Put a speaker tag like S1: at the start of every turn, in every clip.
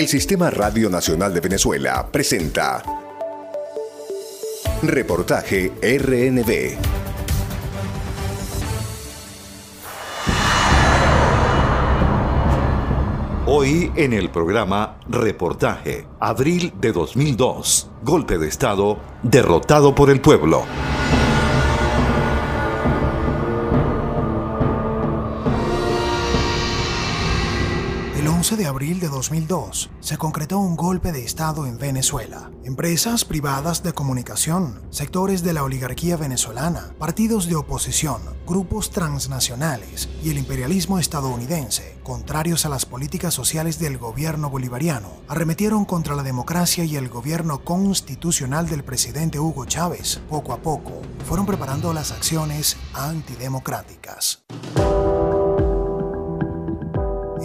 S1: El Sistema Radio Nacional de Venezuela presenta Reportaje RNB. Hoy en el programa Reportaje, abril de 2002, golpe de Estado, derrotado por el pueblo.
S2: De abril de 2002 se concretó un golpe de Estado en Venezuela. Empresas privadas de comunicación, sectores de la oligarquía venezolana, partidos de oposición, grupos transnacionales y el imperialismo estadounidense, contrarios a las políticas sociales del gobierno bolivariano, arremetieron contra la democracia y el gobierno constitucional del presidente Hugo Chávez. Poco a poco, fueron preparando las acciones antidemocráticas.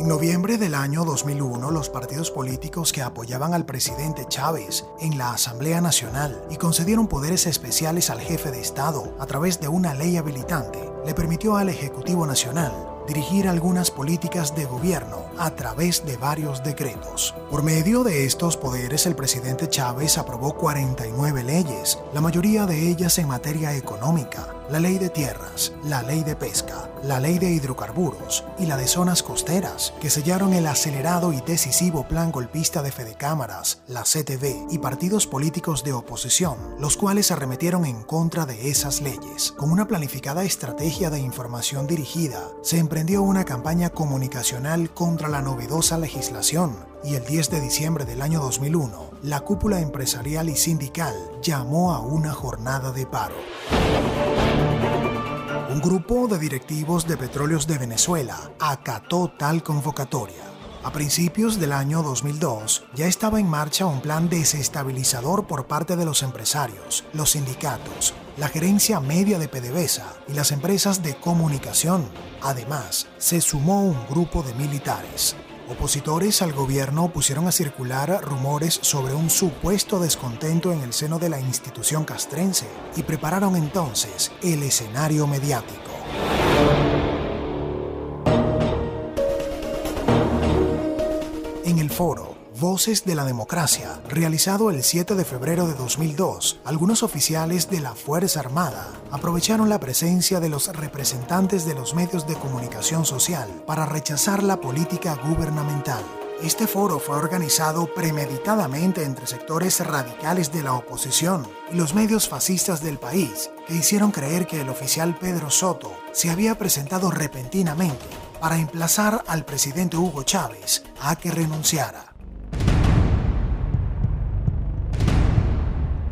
S2: En noviembre del año 2001, los partidos políticos que apoyaban al presidente Chávez en la Asamblea Nacional y concedieron poderes especiales al jefe de Estado a través de una ley habilitante, le permitió al Ejecutivo Nacional dirigir algunas políticas de gobierno a través de varios decretos. Por medio de estos poderes, el presidente Chávez aprobó 49 leyes, la mayoría de ellas en materia económica, la ley de tierras, la ley de pesca, la ley de hidrocarburos y la de zonas costeras, que sellaron el acelerado y decisivo plan golpista de Fede Cámaras, la CTV y partidos políticos de oposición, los cuales arremetieron en contra de esas leyes. Con una planificada estrategia de información dirigida, se emprendió una campaña comunicacional contra la novedosa legislación y el 10 de diciembre del año 2001, la cúpula empresarial y sindical llamó a una jornada de paro. Un grupo de directivos de petróleos de Venezuela acató tal convocatoria. A principios del año 2002 ya estaba en marcha un plan desestabilizador por parte de los empresarios, los sindicatos, la gerencia media de PDVSA y las empresas de comunicación. Además, se sumó un grupo de militares. Opositores al gobierno pusieron a circular rumores sobre un supuesto descontento en el seno de la institución castrense y prepararon entonces el escenario mediático. En el foro, Voces de la Democracia, realizado el 7 de febrero de 2002, algunos oficiales de la Fuerza Armada aprovecharon la presencia de los representantes de los medios de comunicación social para rechazar la política gubernamental. Este foro fue organizado premeditadamente entre sectores radicales de la oposición y los medios fascistas del país, que hicieron creer que el oficial Pedro Soto se había presentado repentinamente para emplazar al presidente Hugo Chávez a que renunciara.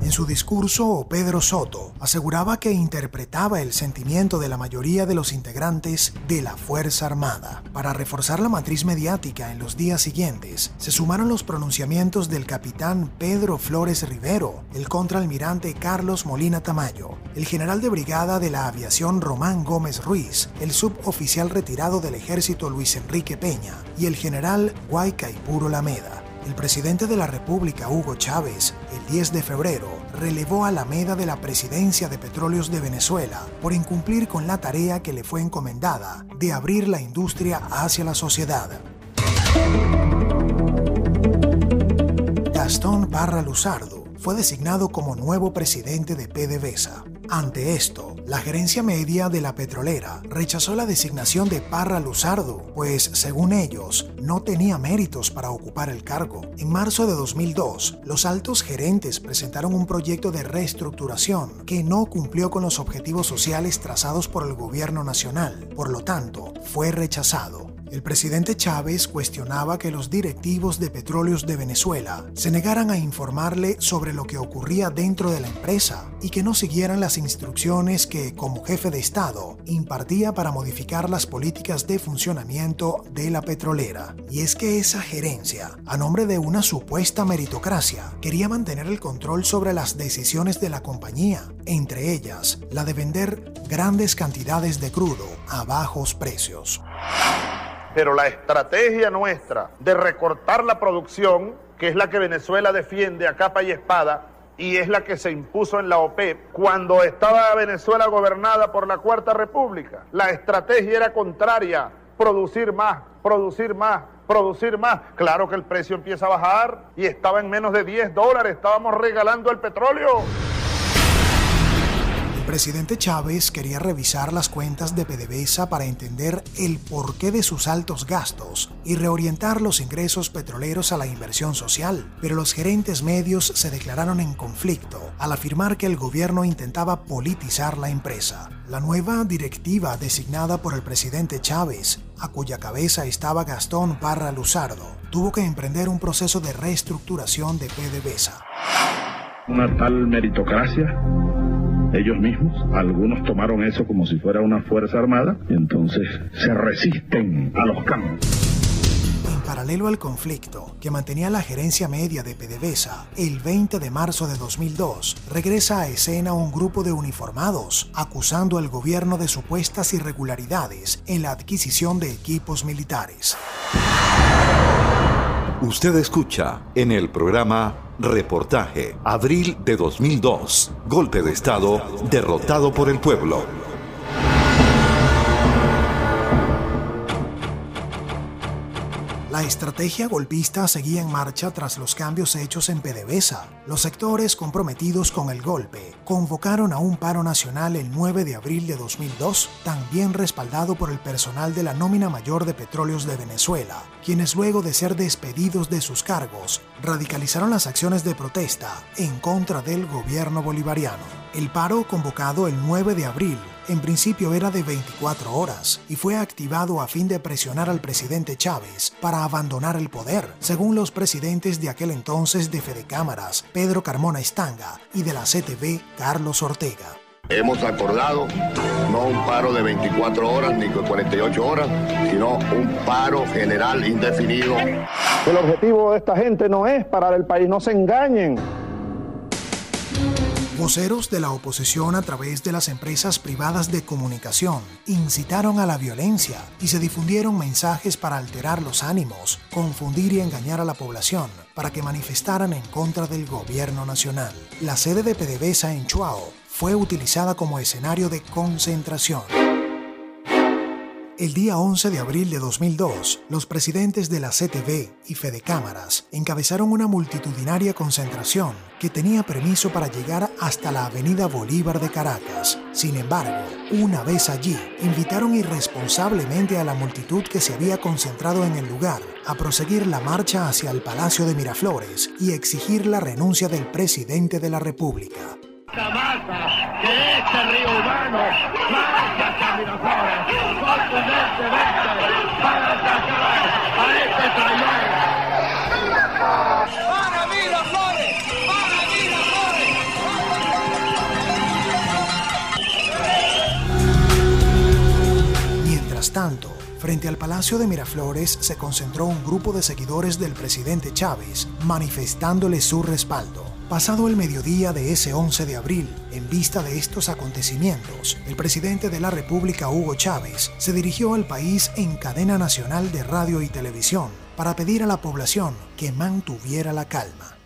S2: En su discurso, Pedro Soto aseguraba que interpretaba el sentimiento de la mayoría de los integrantes de la Fuerza Armada. Para reforzar la matriz mediática en los días siguientes, se sumaron los pronunciamientos del capitán Pedro Flores Rivero, el contraalmirante Carlos Molina Tamayo, el general de brigada de la aviación Román Gómez Ruiz, el suboficial retirado del ejército Luis Enrique Peña y el general Guaycaipuro Lameda. El presidente de la República, Hugo Chávez, el 10 de febrero, relevó a la meda de la presidencia de Petróleos de Venezuela por incumplir con la tarea que le fue encomendada de abrir la industria hacia la sociedad. Gastón Barra Luzardo fue designado como nuevo presidente de PDVSA. Ante esto, la gerencia media de la petrolera rechazó la designación de Parra Luzardo, pues según ellos, no tenía méritos para ocupar el cargo. En marzo de 2002, los altos gerentes presentaron un proyecto de reestructuración que no cumplió con los objetivos sociales trazados por el gobierno nacional, por lo tanto, fue rechazado. El presidente Chávez cuestionaba que los directivos de petróleos de Venezuela se negaran a informarle sobre lo que ocurría dentro de la empresa y que no siguieran las instrucciones que, como jefe de Estado, impartía para modificar las políticas de funcionamiento de la petrolera. Y es que esa gerencia, a nombre de una supuesta meritocracia, quería mantener el control sobre las decisiones de la compañía, entre ellas la de vender grandes cantidades de crudo a bajos precios.
S3: Pero la estrategia nuestra de recortar la producción, que es la que Venezuela defiende a capa y espada, y es la que se impuso en la OPEP cuando estaba Venezuela gobernada por la Cuarta República. La estrategia era contraria producir más, producir más, producir más. Claro que el precio empieza a bajar y estaba en menos de 10 dólares, estábamos regalando el petróleo.
S2: Presidente Chávez quería revisar las cuentas de PDVSA para entender el porqué de sus altos gastos y reorientar los ingresos petroleros a la inversión social, pero los gerentes medios se declararon en conflicto al afirmar que el gobierno intentaba politizar la empresa. La nueva directiva designada por el presidente Chávez, a cuya cabeza estaba Gastón Parra Luzardo, tuvo que emprender un proceso de reestructuración de PDVSA.
S4: Una tal meritocracia ellos mismos. Algunos tomaron eso como si fuera una fuerza armada entonces se resisten a los cambios.
S2: En paralelo al conflicto que mantenía la gerencia media de PDVSA, el 20 de marzo de 2002 regresa a escena un grupo de uniformados acusando al gobierno de supuestas irregularidades en la adquisición de equipos militares.
S1: Usted escucha en el programa Reportaje, abril de 2002, golpe de Estado derrotado por el pueblo.
S2: La estrategia golpista seguía en marcha tras los cambios hechos en PDVSA. Los sectores comprometidos con el golpe convocaron a un paro nacional el 9 de abril de 2002, también respaldado por el personal de la nómina mayor de petróleos de Venezuela, quienes luego de ser despedidos de sus cargos, radicalizaron las acciones de protesta en contra del gobierno bolivariano. El paro convocado el 9 de abril en principio era de 24 horas y fue activado a fin de presionar al presidente Chávez para abandonar el poder, según los presidentes de aquel entonces de Fede Cámaras, Pedro Carmona Estanga, y de la CTV, Carlos Ortega.
S5: Hemos acordado no un paro de 24 horas ni de 48 horas, sino un paro general indefinido.
S3: El objetivo de esta gente no es parar el país, no se engañen.
S2: Voceros de la oposición a través de las empresas privadas de comunicación incitaron a la violencia y se difundieron mensajes para alterar los ánimos, confundir y engañar a la población para que manifestaran en contra del gobierno nacional. La sede de PDVSA en Chuao fue utilizada como escenario de concentración. El día 11 de abril de 2002, los presidentes de la CTV y Fede Cámaras encabezaron una multitudinaria concentración que tenía permiso para llegar hasta la Avenida Bolívar de Caracas. Sin embargo, una vez allí, invitaron irresponsablemente a la multitud que se había concentrado en el lugar a proseguir la marcha hacia el Palacio de Miraflores y exigir la renuncia del presidente de la República.
S6: La masa que este río humano marcha Miraflores
S2: tanto, frente al Palacio de Miraflores se concentró un grupo de seguidores del presidente Chávez manifestándole su respaldo. Pasado el mediodía de ese 11 de abril, en vista de estos acontecimientos, el presidente de la República, Hugo Chávez, se dirigió al país en cadena nacional de radio y televisión para pedir a la población que mantuviera la calma.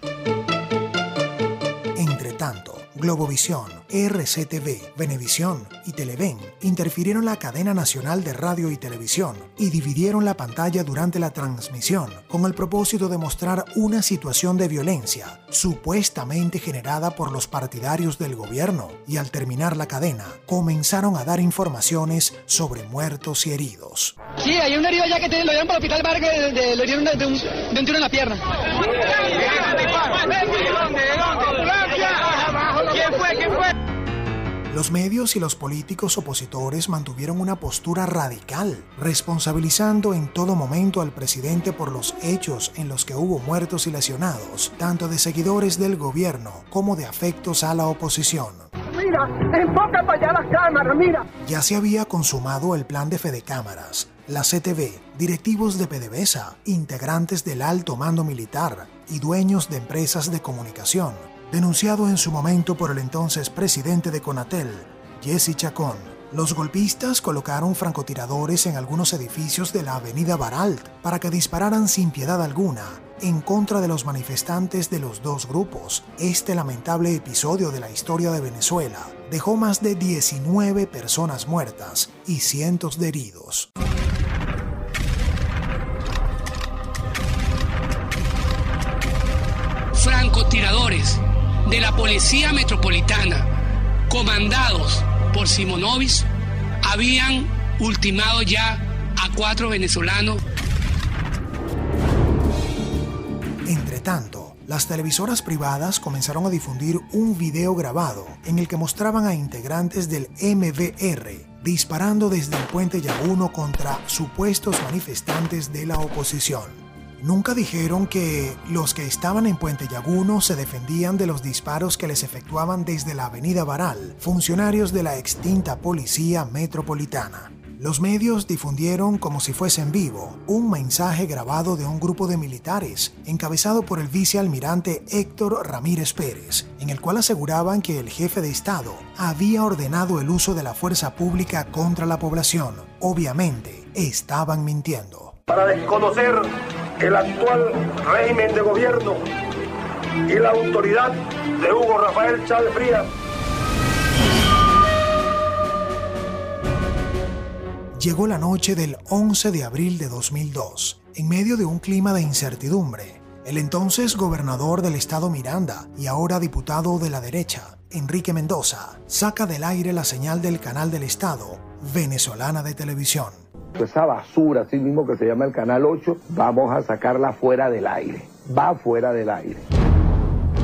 S2: Globovisión, RCTV, Venevisión y Televen interfirieron la cadena nacional de radio y televisión y dividieron la pantalla durante la transmisión con el propósito de mostrar una situación de violencia supuestamente generada por los partidarios del gobierno y al terminar la cadena comenzaron a dar informaciones sobre muertos y heridos.
S7: Sí, hay un herido ya que lo llevan para el hospital de, lo hirieron de, de un tiro en la pierna.
S2: Los medios y los políticos opositores mantuvieron una postura radical, responsabilizando en todo momento al presidente por los hechos en los que hubo muertos y lesionados, tanto de seguidores del gobierno como de afectos a la oposición.
S8: Mira, enfoca para allá la cámara, mira.
S2: Ya se había consumado el plan de Fedecámaras, la CTV, directivos de PDVSA, integrantes del alto mando militar y dueños de empresas de comunicación, denunciado en su momento por el entonces presidente de Conatel, Jesse Chacón. Los golpistas colocaron francotiradores en algunos edificios de la avenida Baralt para que dispararan sin piedad alguna en contra de los manifestantes de los dos grupos. Este lamentable episodio de la historia de Venezuela dejó más de 19 personas muertas y cientos de heridos.
S9: De la Policía Metropolitana, comandados por Simonovic, habían ultimado ya a cuatro venezolanos.
S2: Entre tanto, las televisoras privadas comenzaron a difundir un video grabado en el que mostraban a integrantes del MBR disparando desde el puente Yaguno contra supuestos manifestantes de la oposición. Nunca dijeron que los que estaban en Puente Yaguno se defendían de los disparos que les efectuaban desde la avenida Baral, funcionarios de la extinta Policía Metropolitana. Los medios difundieron como si fuese en vivo un mensaje grabado de un grupo de militares encabezado por el vicealmirante Héctor Ramírez Pérez, en el cual aseguraban que el jefe de Estado había ordenado el uso de la fuerza pública contra la población. Obviamente, estaban mintiendo.
S10: Para desconocer el actual régimen de gobierno y la autoridad de Hugo Rafael Chávez Frías.
S2: Llegó la noche del 11 de abril de 2002, en medio de un clima de incertidumbre. El entonces gobernador del estado Miranda y ahora diputado de la derecha, Enrique Mendoza, saca del aire la señal del canal del estado, venezolana de televisión
S11: esa basura, así mismo que se llama el Canal 8, vamos a sacarla fuera del aire. Va fuera del aire.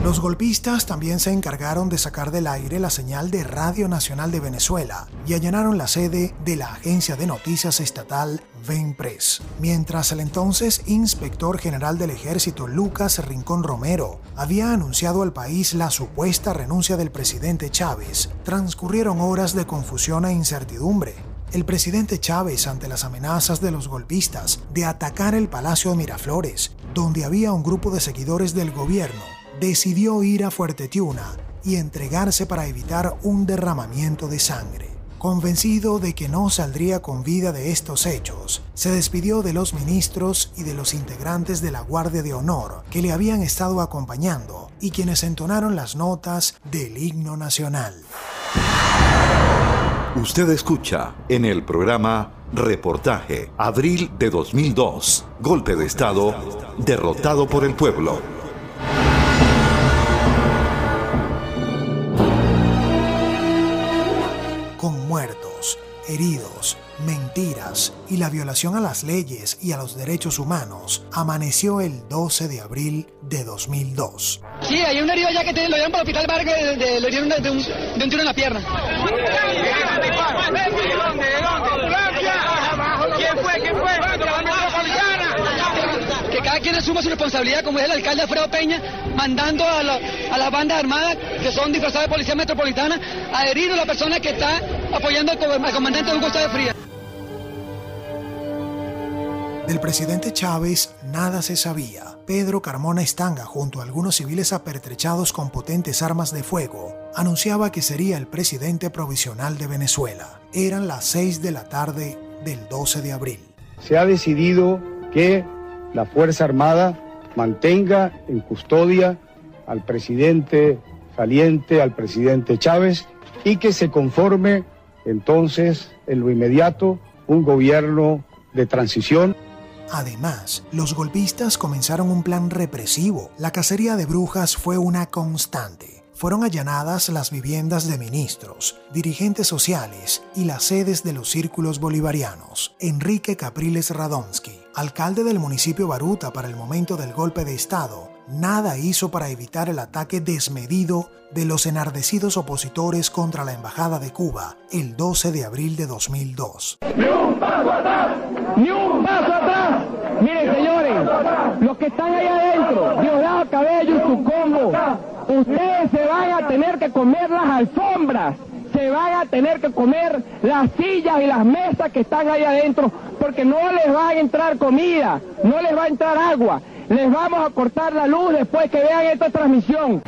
S2: Los golpistas también se encargaron de sacar del aire la señal de Radio Nacional de Venezuela y allanaron la sede de la agencia de noticias estatal Venpress, mientras el entonces inspector general del ejército Lucas Rincón Romero había anunciado al país la supuesta renuncia del presidente Chávez, transcurrieron horas de confusión e incertidumbre el presidente Chávez ante las amenazas de los golpistas de atacar el Palacio de Miraflores, donde había un grupo de seguidores del gobierno, decidió ir a Fuerte Tiuna y entregarse para evitar un derramamiento de sangre. Convencido de que no saldría con vida de estos hechos, se despidió de los ministros y de los integrantes de la Guardia de Honor que le habían estado acompañando y quienes entonaron las notas del himno nacional.
S1: Usted escucha en el programa Reportaje, abril de 2002, golpe de Estado, derrotado por el pueblo.
S2: Con muertos, heridos, mentiras y la violación a las leyes y a los derechos humanos, amaneció el 12 de abril de 2002.
S7: Sí, hay un herido allá que lo llevan para el hospital Vargas, de, de, lo hirieron de, un, de un tiro en la pierna. ¿Quién fue? ¿Quién fue? Que cada quien asuma su responsabilidad, como es el alcalde Alfredo Peña, mandando a, la, a las bandas armadas que son disfrazadas de policía metropolitana a herir a la persona que está apoyando al, comandante Hugo de Frías.
S2: Del presidente Chávez nada se sabía. Pedro Carmona Estanga, junto a algunos civiles apertrechados con potentes armas de fuego, anunciaba que sería el presidente provisional de Venezuela. Eran las 6 de la tarde del 12 de abril.
S12: Se ha decidido que la Fuerza Armada mantenga en custodia al presidente saliente, al presidente Chávez, y que se conforme entonces en lo inmediato un gobierno de transición
S2: Además, los golpistas comenzaron un plan represivo. La cacería de brujas fue una constante. Fueron allanadas las viviendas de ministros, dirigentes sociales y las sedes de los círculos bolivarianos. Enrique Capriles Radonsky, alcalde del municipio Baruta para el momento del golpe de Estado, nada hizo para evitar el ataque desmedido de los enardecidos opositores contra la Embajada de Cuba el 12 de abril de 2002.
S10: ¡Ni un paso atrás! ¡Ni un paso atrás!
S8: Miren, señores, los que están ahí adentro, Diosdado Cabello y su combo, ustedes se van a tener que comer las alfombras se van a tener que comer las sillas y las mesas que están ahí adentro, porque no les va a entrar comida, no les va a entrar agua. Les vamos a cortar la luz después que vean esta transmisión.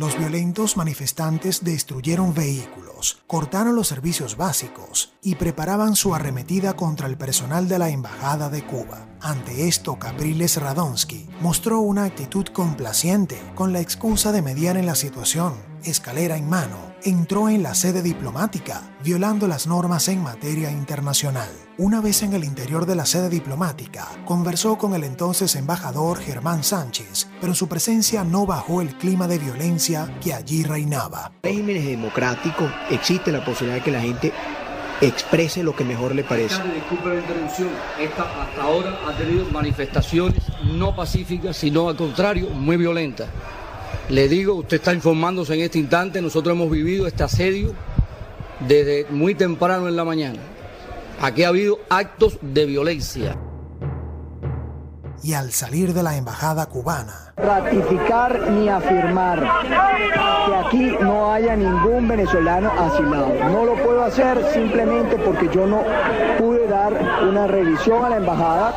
S2: Los violentos manifestantes destruyeron vehículos, cortaron los servicios básicos y preparaban su arremetida contra el personal de la Embajada de Cuba. Ante esto, Capriles Radonsky mostró una actitud complaciente con la excusa de mediar en la situación, escalera en mano, entró en la sede diplomática, violando las normas en materia internacional. Una vez en el interior de la sede diplomática, conversó con el entonces embajador Germán Sánchez, pero su presencia no bajó el clima de violencia que allí reinaba.
S13: En regímenes democráticos existe la posibilidad de que la gente exprese lo que mejor le parece.
S14: Disculpe la interrupción. Esta hasta ahora ha tenido manifestaciones no pacíficas, sino al contrario, muy violentas. Le digo, usted está informándose en este instante, nosotros hemos vivido este asedio desde muy temprano en la mañana. Aquí ha habido actos de violencia.
S2: Y al salir de la embajada cubana,
S15: ratificar ni afirmar que aquí no haya ningún venezolano asilado. No lo puedo hacer simplemente porque yo no pude dar una revisión a la embajada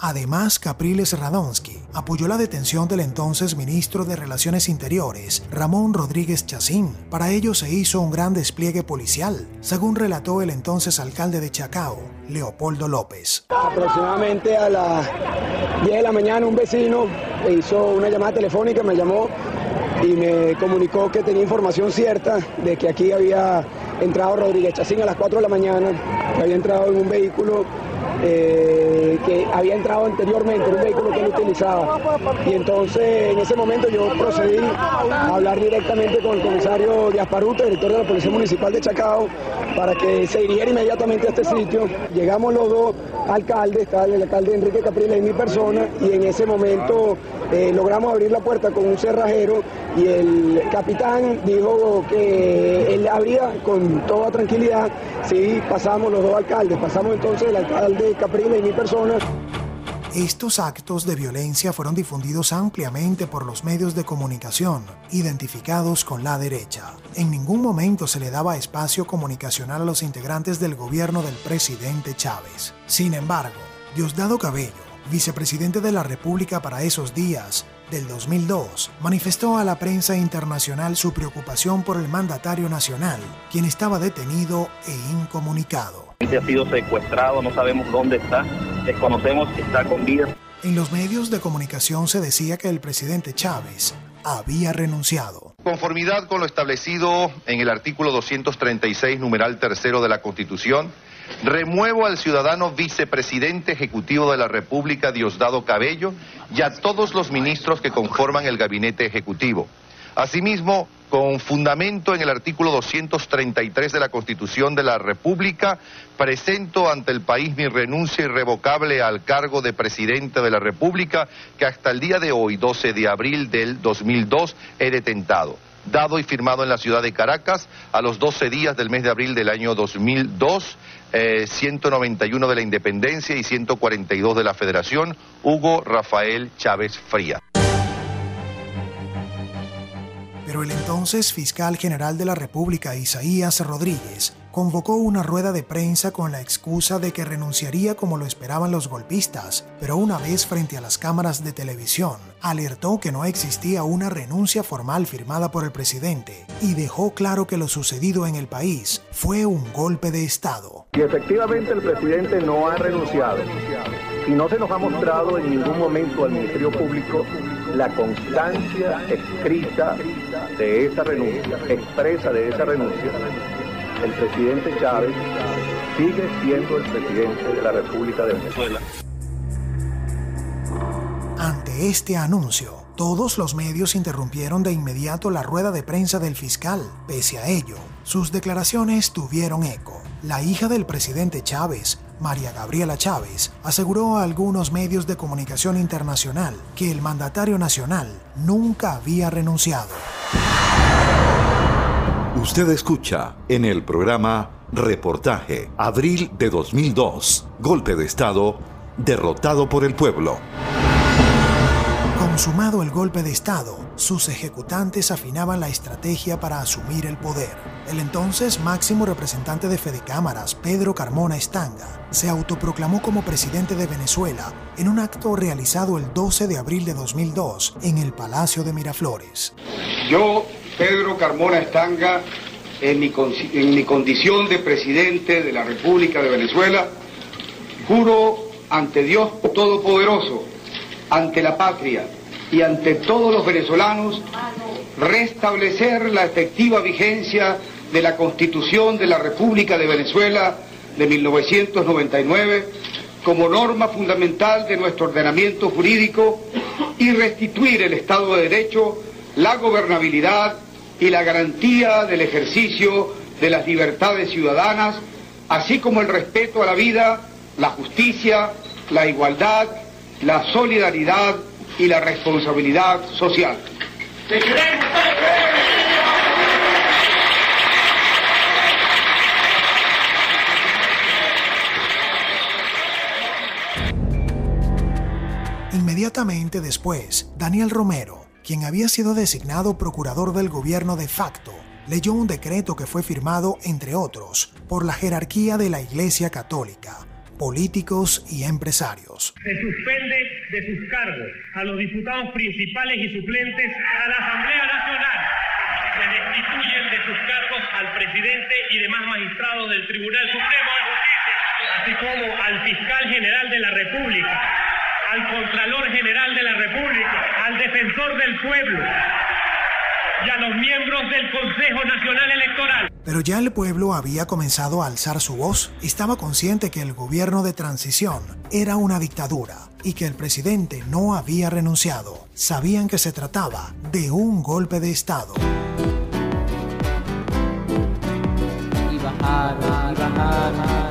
S2: Además, Capriles Radonsky apoyó la detención del entonces ministro de Relaciones Interiores, Ramón Rodríguez Chacín. Para ello se hizo un gran despliegue policial, según relató el entonces alcalde de Chacao, Leopoldo López.
S16: Aproximadamente a las 10 de la mañana un vecino hizo una llamada telefónica, me llamó y me comunicó que tenía información cierta de que aquí había entrado Rodríguez Chacín a las 4 de la mañana, que había entrado en un vehículo eh, que había entrado anteriormente en un vehículo que él utilizaba. Y entonces en ese momento yo procedí a hablar directamente con el comisario Diasparuto, director de la Policía Municipal de Chacao, para que se dirigiera inmediatamente a este sitio. Llegamos los dos alcaldes, el alcalde Enrique Capriles y mi persona, y en ese momento eh, logramos abrir la puerta con un cerrajero y el capitán dijo que él abría con toda tranquilidad. Sí, pasamos los dos alcaldes, pasamos entonces el alcalde Capriles y mi persona.
S2: Estos actos de violencia fueron difundidos ampliamente por los medios de comunicación, identificados con la derecha. En ningún momento se le daba espacio comunicacional a los integrantes del gobierno del presidente Chávez. Sin embargo, Diosdado Cabello, vicepresidente de la República para esos días, del 2002, manifestó a la prensa internacional su preocupación por el mandatario nacional, quien estaba detenido e incomunicado.
S17: Ha sido secuestrado, no sabemos dónde está, desconocemos que está con vida.
S2: En los medios de comunicación se decía que el presidente Chávez había renunciado.
S18: Conformidad con lo establecido en el artículo 236, numeral tercero de la Constitución, Remuevo al ciudadano vicepresidente ejecutivo de la República, Diosdado Cabello, y a todos los ministros que conforman el gabinete ejecutivo. Asimismo, con fundamento en el artículo 233 de la Constitución de la República, presento ante el país mi renuncia irrevocable al cargo de presidente de la República que hasta el día de hoy, 12 de abril del 2002, he detentado. Dado y firmado en la ciudad de Caracas a los 12 días del mes de abril del año 2002, 191 eh, de la Independencia y 142 de la Federación, Hugo Rafael Chávez Fría.
S2: Pero el entonces fiscal general de la República, Isaías Rodríguez, convocó una rueda de prensa con la excusa de que renunciaría como lo esperaban los golpistas, pero una vez frente a las cámaras de televisión, alertó que no existía una renuncia formal firmada por el presidente y dejó claro que lo sucedido en el país fue un golpe de Estado.
S16: Y efectivamente el presidente no ha renunciado y no se nos ha mostrado en ningún momento al Ministerio Público la constancia escrita de esa renuncia, expresa de esa renuncia el presidente Chávez sigue siendo el presidente de la República de Venezuela.
S2: Ante este anuncio, todos los medios interrumpieron de inmediato la rueda de prensa del fiscal. Pese a ello, sus declaraciones tuvieron eco. La hija del presidente Chávez, María Gabriela Chávez, aseguró a algunos medios de comunicación internacional que el mandatario nacional nunca había renunciado.
S1: Usted escucha en el programa Reportaje, abril de 2002, golpe de Estado, derrotado por el pueblo.
S2: Consumado el golpe de Estado, sus ejecutantes afinaban la estrategia para asumir el poder. El entonces máximo representante de Fede Cámaras, Pedro Carmona Estanga, se autoproclamó como presidente de Venezuela en un acto realizado el 12 de abril de 2002 en el Palacio de Miraflores.
S19: Yo Pedro Carmona Estanga, en mi, condición de presidente de la República de Venezuela, juro ante Dios Todopoderoso, ante la patria y ante todos los venezolanos restablecer la efectiva vigencia de la Constitución de la República de Venezuela de 1999 como norma fundamental de nuestro ordenamiento jurídico y restituir el Estado de Derecho, la gobernabilidad y la garantía del ejercicio de las libertades ciudadanas, así como el respeto a la vida, la justicia, la igualdad, la solidaridad y la responsabilidad social.
S2: Inmediatamente después, Daniel Romero, quien había sido designado procurador del gobierno de facto, leyó un decreto que fue firmado, entre otros, por la jerarquía de la Iglesia Católica, políticos y empresarios.
S20: Se suspende de sus cargos a los diputados principales y suplentes a la Asamblea Nacional. Se destituyen de sus cargos al presidente y demás magistrados del Tribunal Supremo de Justicia, así como al fiscal general de la República, al Contralor General de la República, al Defensor del Pueblo y a los miembros del Consejo Nacional Electoral.
S2: Pero ya el pueblo había comenzado a alzar su voz, estaba consciente que el gobierno de transición era una dictadura y que el presidente no había renunciado. Sabían que se trataba de un golpe de Estado.
S21: Y bajar, y bajar.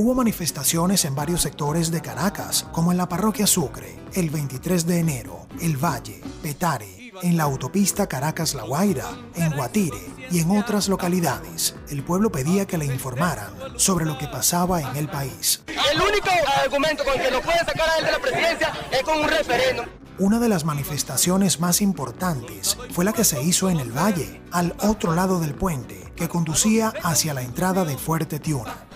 S2: Hubo manifestaciones en varios sectores de Caracas, como en la parroquia Sucre, el 23 de enero, El Valle, Petare, en la autopista Caracas-La Guaira, en Guatire y en otras localidades. El pueblo pedía que le informaran sobre lo que pasaba en el país.
S22: El único argumento con que nos puede sacar a él de la presidencia es con un referéndum.
S2: Una de las manifestaciones más importantes fue la que se hizo en el Valle, al otro lado del puente, que conducía hacia la entrada de Fuerte Tiuna.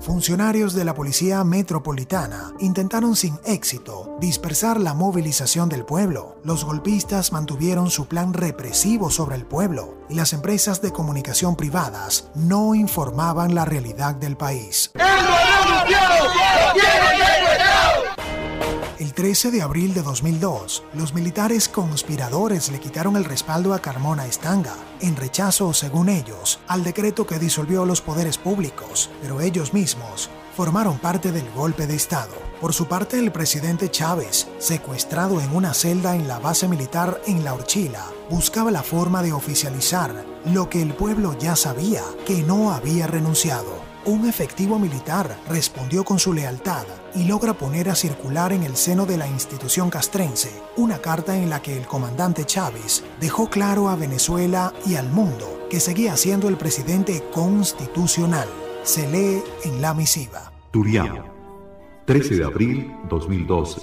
S2: Funcionarios de la Policía Metropolitana intentaron sin éxito dispersar la movilización del pueblo. Los golpistas mantuvieron su plan represivo sobre el pueblo y las empresas de comunicación privadas no informaban la realidad del país. 13 de abril de 2002, los militares conspiradores le quitaron el respaldo a Carmona Estanga, en rechazo, según ellos, al decreto que disolvió los poderes públicos, pero ellos mismos formaron parte del golpe de Estado. Por su parte, el presidente Chávez, secuestrado en una celda en la base militar en La Orchila, buscaba la forma de oficializar lo que el pueblo ya sabía, que no había renunciado un efectivo militar respondió con su lealtad y logra poner a circular en el seno de la institución castrense una carta en la que el comandante Chávez dejó claro a Venezuela y al mundo que seguía siendo el presidente constitucional. Se lee en la misiva.
S1: Turiano, 13 de abril 2012,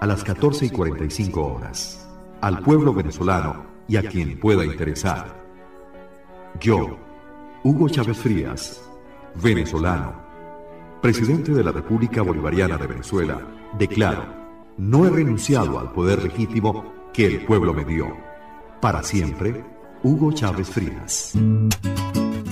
S1: a las 14 y 45 horas. Al pueblo venezolano y a quien pueda interesar. Yo, Hugo Chávez Frías, venezolano, presidente de la República Bolivariana de Venezuela, declaro, no he renunciado al poder legítimo que el pueblo me dio. Para siempre, Hugo Chávez Frías.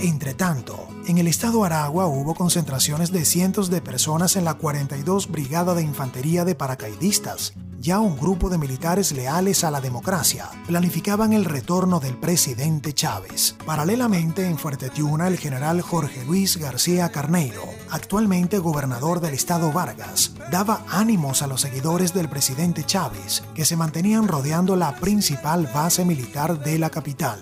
S2: Entre tanto, en el estado Aragua hubo concentraciones de cientos de personas en la 42 Brigada de Infantería de Paracaidistas, ya un grupo de militares leales a la democracia planificaban el retorno del presidente Chávez. Paralelamente, en Fuerte Tiuna, el general Jorge Luis García Carneiro, actualmente gobernador del estado Vargas, daba ánimos a los seguidores del presidente Chávez, que se mantenían rodeando la principal base militar de la capital.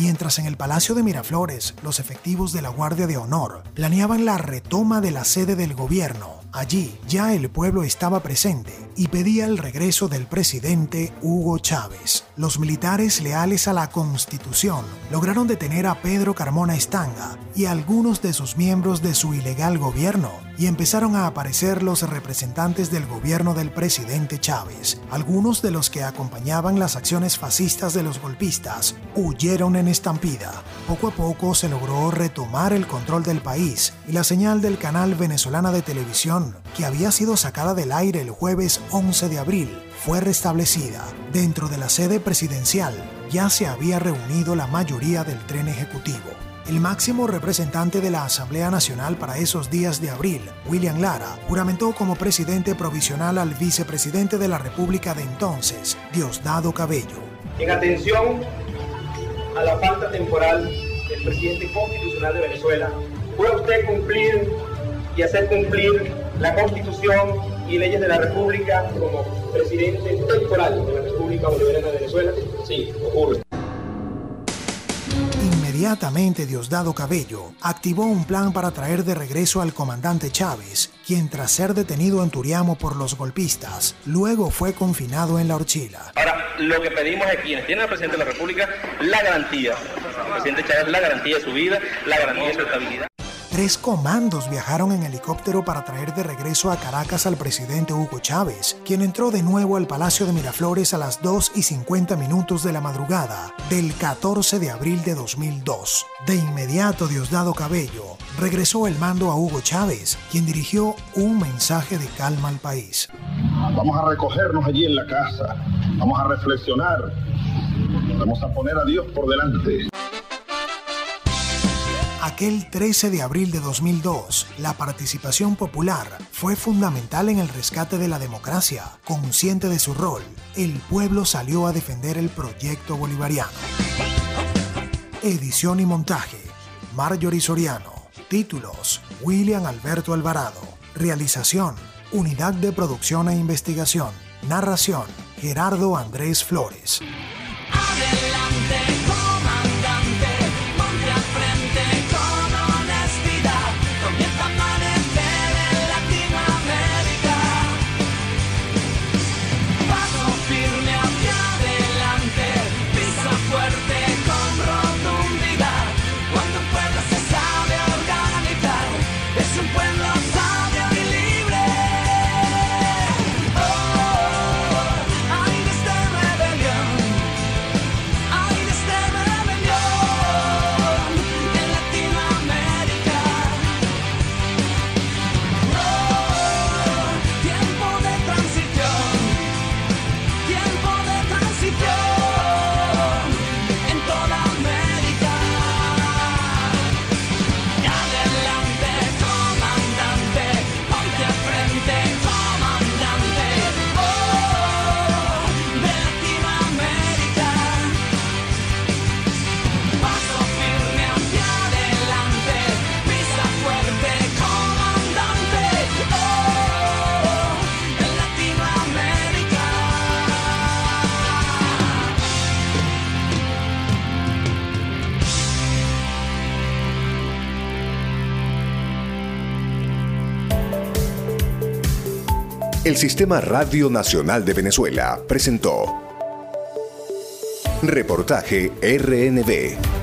S2: Mientras en el Palacio de Miraflores los efectivos de la Guardia de Honor planeaban la retoma de la sede del gobierno, allí ya el pueblo estaba presente y pedía el regreso del presidente Hugo Chávez. Los militares leales a la Constitución lograron detener a Pedro Carmona Estanga y a algunos de sus miembros de su ilegal gobierno y empezaron a aparecer los representantes del gobierno del presidente Chávez. Algunos de los que acompañaban las acciones fascistas de los golpistas huyeron en estampida. Poco a poco se logró retomar el control del país y la señal del canal venezolana de televisión, que había sido sacada del aire el jueves 11 de abril, fue restablecida. Dentro de la sede presidencial ya se había reunido la mayoría del tren ejecutivo. El máximo representante de la Asamblea Nacional para esos días de abril, William Lara, juramentó como presidente provisional al vicepresidente de la República de entonces, Diosdado Cabello.
S23: En atención a la falta temporal del presidente constitucional de Venezuela, puede usted cumplir y hacer cumplir la Constitución y leyes de la República como presidente temporal de la República Bolivariana de Venezuela? Sí, ocurre.
S2: Inmediatamente Diosdado Cabello activó un plan para traer de regreso al comandante Chávez, quien tras ser detenido en Turiamo por los golpistas, luego fue confinado en la horchila.
S22: Ahora, lo que pedimos es quienes tienen al presidente de la República la garantía, el presidente Chávez la garantía de su vida, la garantía de su estabilidad.
S2: Tres comandos viajaron en helicóptero para traer de regreso a Caracas al presidente Hugo Chávez, quien entró de nuevo al Palacio de Miraflores a las 2 y 50 minutos de la madrugada del 14 de abril de 2002. De inmediato Diosdado Cabello regresó el mando a Hugo Chávez, quien dirigió un mensaje de calma al país.
S3: Vamos a recogernos allí en la casa, vamos a reflexionar, vamos a poner a Dios por delante.
S2: Aquel 13 de abril de 2002, la participación popular fue fundamental en el rescate de la democracia. Consciente de su rol, el pueblo salió a defender el proyecto bolivariano. Edición y montaje, Marjorie Soriano. Títulos, William Alberto Alvarado. Realización, Unidad de Producción e Investigación. Narración, Gerardo Andrés Flores.
S24: Sistema Radio Nacional de Venezuela presentó Reportaje RNB.